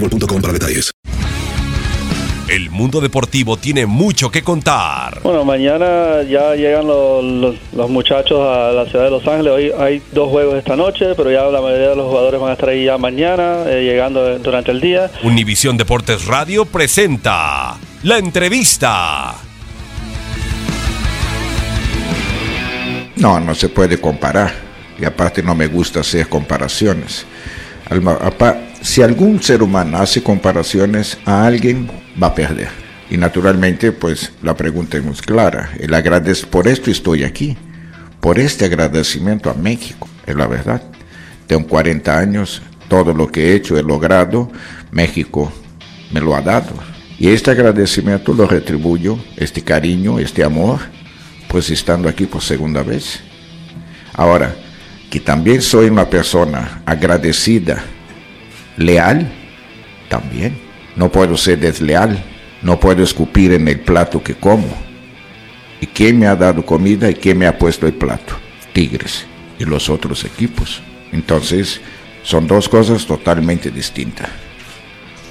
boostmobile.com para detalles. El mundo deportivo tiene mucho que contar. Bueno, mañana ya llegan los, los- los muchachos a la ciudad de Los Ángeles. Hoy hay dos juegos esta noche, pero ya la mayoría de los jugadores van a estar ahí ya mañana, eh, llegando durante el día. Univisión Deportes Radio presenta la entrevista. No, no se puede comparar. Y aparte no me gusta hacer comparaciones. Alma- apa- Si algún ser humano hace comparaciones a alguien, va a perder. Y naturalmente, pues la pregunta es muy clara. El agradec- por esto estoy aquí. Por este agradecimiento a México, es la verdad. Tengo 40 años, todo lo que he hecho, he logrado, México me lo ha dado. Y este agradecimiento lo retribuyo, este cariño, este amor, pues estando aquí por segunda vez. Ahora, que también soy una persona agradecida, leal, también. No puedo ser desleal, no puedo escupir en el plato que como. ¿Y quién me ha dado comida y quién me ha puesto el plato? Tigres y los otros equipos. Entonces, son dos cosas totalmente distintas.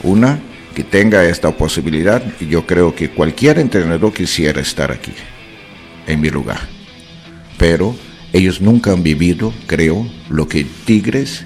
Una, que tenga esta posibilidad y yo creo que cualquier entrenador quisiera estar aquí, en mi lugar. Pero ellos nunca han vivido, creo, lo que Tigres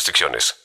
restricciones.